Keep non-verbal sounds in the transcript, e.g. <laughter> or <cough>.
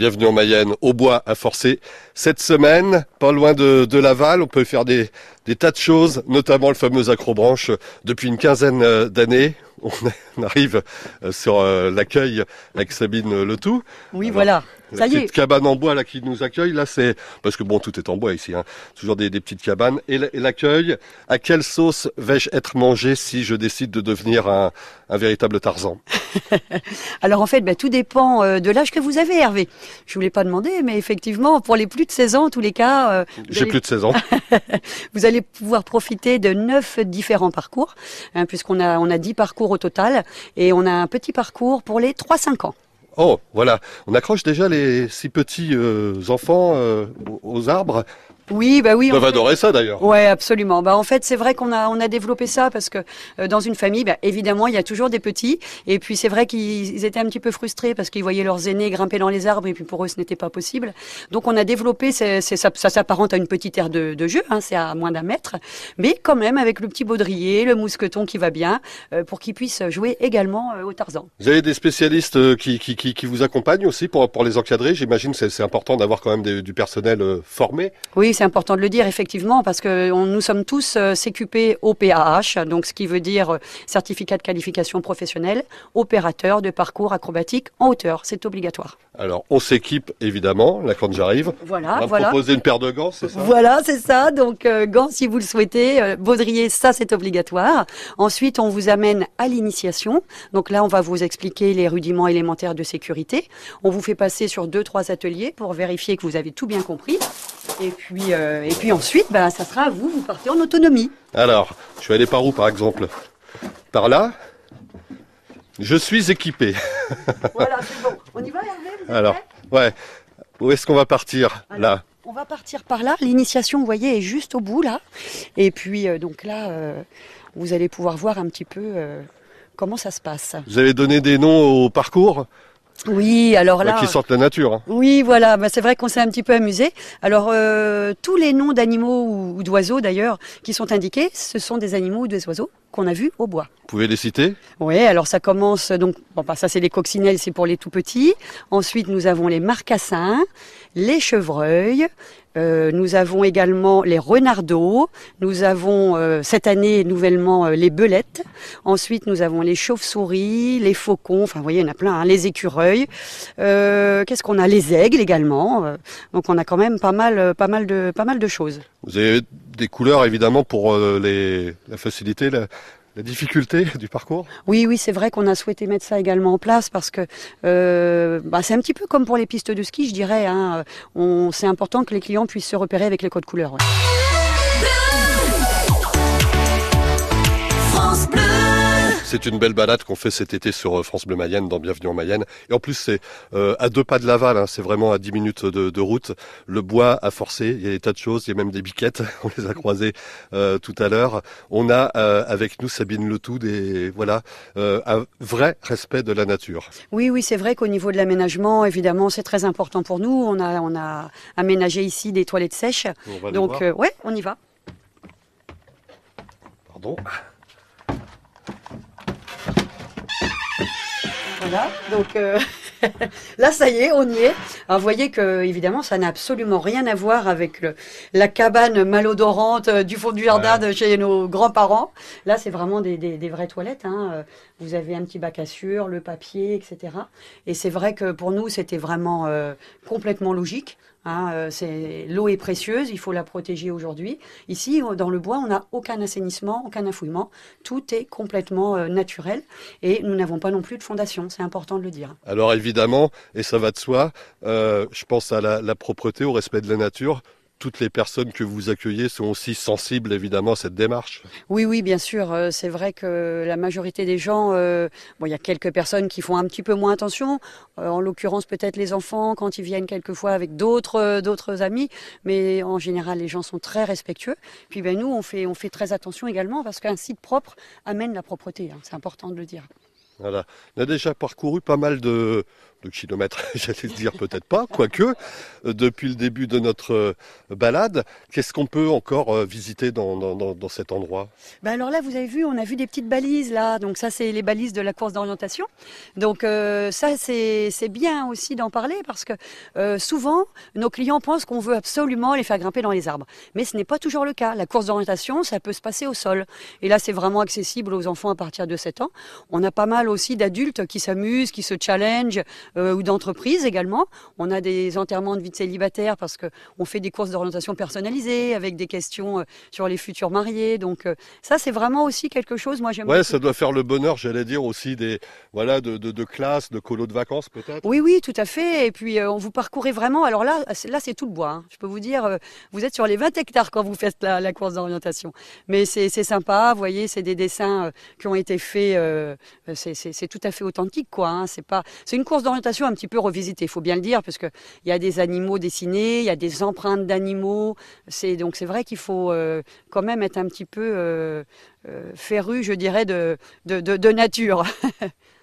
Bienvenue en Mayenne, au bois à forcer. Cette semaine, pas loin de, Laval, on peut faire des, des tas de choses, notamment le fameux acrobranche. Depuis une quinzaine euh, d'années, on <laughs> arrive euh, sur euh, l'accueil avec Sabine Le Tout. Oui, Alors, voilà. La Ça y est. cabane en bois là qui nous accueille, là c'est parce que bon tout est en bois ici, hein. toujours des, des petites cabanes. Et l'accueil, à quelle sauce vais-je être mangé si je décide de devenir un, un véritable Tarzan? <laughs> Alors en fait, bah, tout dépend euh, de l'âge que vous avez, Hervé. Je voulais pas demander, mais effectivement, pour les plus de 16 ans, en tous les cas, J'ai allez, plus de 16 ans. <laughs> vous allez pouvoir profiter de neuf différents parcours, hein, puisqu'on a on a 10 parcours au total, et on a un petit parcours pour les 3-5 ans. Oh, voilà, on accroche déjà les six petits euh, enfants euh, aux arbres. Oui, bah oui. Ils fait- adorer ça d'ailleurs. Ouais, absolument. Bah en fait, c'est vrai qu'on a on a développé ça parce que euh, dans une famille, bah, évidemment, il y a toujours des petits et puis c'est vrai qu'ils ils étaient un petit peu frustrés parce qu'ils voyaient leurs aînés grimper dans les arbres et puis pour eux ce n'était pas possible. Donc on a développé ça, ça s'apparente à une petite aire de, de jeu, hein, c'est à moins d'un mètre, mais quand même avec le petit baudrier, le mousqueton qui va bien euh, pour qu'ils puissent jouer également euh, au Tarzan. Vous avez des spécialistes euh, qui, qui, qui, qui vous accompagnent aussi pour, pour les encadrer. J'imagine que c'est- c'est important d'avoir quand même des- du personnel euh, formé. Oui, c'est important de le dire effectivement parce que on- nous sommes tous euh, CQP OPAH, donc ce qui veut dire euh, certificat de qualification professionnelle, opérateur de parcours acrobatique en hauteur, c'est obligatoire. Alors, on s'équipe évidemment, là quand j'arrive. Voilà, on va voilà. proposer une paire de gants, c'est ça? Voilà, c'est ça. Donc euh, gants si vous le souhaitez, euh, baudrier ça c'est obligatoire. Ensuite, on vous amène à l'initiation. Donc là, on va vous expliquer les rudiments élémentaires de sécurité. On vous fait passer sur deux trois ateliers pour vérifier que vous avez tout bien compris. Et puis euh, et puis ensuite, bah ça sera à vous, vous partez en autonomie. Alors, je suis allé par où par exemple? Par là? Je suis équipé. <laughs> Voilà, c'est bon. On y va, Hervé vous Alors, ouais. Où est-ce qu'on va partir? Alors, Là. On va partir par là. L'initiation, vous voyez, est juste au bout là. Et puis euh, donc là, euh, vous allez pouvoir voir un petit peu euh, comment ça se passe. Vous avez donné des noms au parcours? Oui, alors bah, là. qui sortent la nature. hein. Oui, voilà, bah, c'est vrai qu'on s'est un petit peu amusé. Alors, euh, tous les noms d'animaux ou, ou d'oiseaux d'ailleurs qui sont indiqués, ce sont des animaux ou des oiseaux qu'on a vus au bois. Vous pouvez les citer? Oui, alors ça commence donc bon bah ça c'est les coccinelles, c'est pour les tout petits. Ensuite nous avons les marcassins, les chevreuils, euh, nous avons également les renardeaux, nous avons euh, cette année nouvellement euh, les belettes. Ensuite nous avons les chauves-souris, les faucons, enfin vous voyez il y en a plein, hein, les écureuils. Euh, Qu'est-ce qu'on a? Les aigles également. Euh, donc on a quand même pas mal, pas mal de, pas mal de choses. Vous avez des couleurs évidemment pour les, la facilité, la difficulté du parcours? Oui, oui, c'est vrai qu'on a souhaité mettre ça également en place parce que euh, bah, c'est un petit peu comme pour les pistes de ski, je dirais. Hein. On, c'est important que les clients puissent se repérer avec les codes couleurs. ouais. C'est une belle balade qu'on fait cet été sur euh, France Bleu Mayenne, dans Bienvenue en Mayenne. Et en plus, c'est euh, à deux pas de Laval, hein, c'est vraiment à 10 minutes de, de route. Le bois a forcé, il y a des tas de choses, il y a même des biquettes, <laughs> on les a croisées euh, tout à l'heure. On a euh, avec nous Sabine Letou, des, voilà, un vrai respect de la nature. Oui, oui, c'est vrai qu'au niveau de l'aménagement, évidemment, c'est très important pour nous. On a, on a aménagé ici des toilettes sèches. On va les Donc, ouais, on y va. Pardon? Voilà, donc euh, <laughs> là ça y est, on y est. Alors vous voyez que évidemment ça n'a absolument rien à voir avec le, la cabane malodorante euh, du fond du jardin de chez nos grands-parents. Là c'est vraiment des, des, des vraies toilettes. Hein. Euh, Vous avez un petit bac à sueur, le papier, etc. Et c'est vrai que pour nous c'était vraiment euh, complètement logique. Hein, euh, l'eau est précieuse, il faut la protéger aujourd'hui. Ici, dans le bois, on n'a aucun assainissement, aucun affouillement. Tout est complètement euh, naturel et nous n'avons pas non plus de fondation. C'est important de le dire. Alors évidemment, et ça va de soi, euh, je pense à la propreté, au respect de la nature. Toutes les personnes que vous accueillez sont aussi sensibles évidemment à cette démarche. Oui, oui, bien sûr. euh, C'est vrai que la majorité des gens, euh, bon, il y a quelques personnes qui font un petit peu moins attention. euh, en l'occurrence, peut-être les enfants quand ils viennent quelquefois avec d'autres euh, d'autres amis. Mais en général, les gens sont très respectueux. Puis ben nous, on fait on fait très attention également parce qu'un site propre amène la propreté. hein. C'est important de le dire. Voilà. On a déjà parcouru pas mal de, de kilomètres, <laughs> j'allais dire peut-être pas, quoique, euh, depuis le début de notre euh, balade. Qu'est-ce qu'on peut encore euh, visiter dans, cet endroit? Ben Alors là, vous avez vu, on a vu des petites balises là. Donc ça, c'est les balises de la course d'orientation. Donc ça, c'est bien aussi d'en parler parce que souvent, nos clients pensent qu'on veut absolument les faire grimper dans les arbres. Mais ce n'est pas toujours le cas. La course d'orientation, ça peut se passer au sol. Et là, c'est vraiment accessible aux enfants à partir de 7 ans. On a pas mal aussi d'adultes qui s'amusent, qui se challenge euh, ou d'entreprises également. On a des enterrements de vie de célibataire parce qu'on fait des courses d'orientation personnalisées avec des questions euh, sur les futurs mariés. Donc euh, ça, c'est vraiment aussi quelque chose. Moi, j'aime. Ouais, ça doit faire le bonheur, j'allais dire aussi des voilà de, de, de classes, de colos de vacances peut-être. Oui, oui, tout à fait. Et puis on vous parcourez vraiment. Alors là, là, c'est tout le bois. Hein. Je peux vous dire, vous êtes sur les 20 hectares quand vous faites la, la course d'orientation. Mais c'est sympa. Vous voyez, c'est des dessins qui ont été faits. c'est tout à fait authentique, quoi. Hein. C'est pas, c'est une course d'orientation un petit peu revisitée, il faut bien le dire, parce que il y a des animaux dessinés, il y a des empreintes d'animaux. C'est donc c'est vrai qu'il faut euh, quand même être un petit peu euh, euh, féru, je dirais, de, de, de nature. <laughs>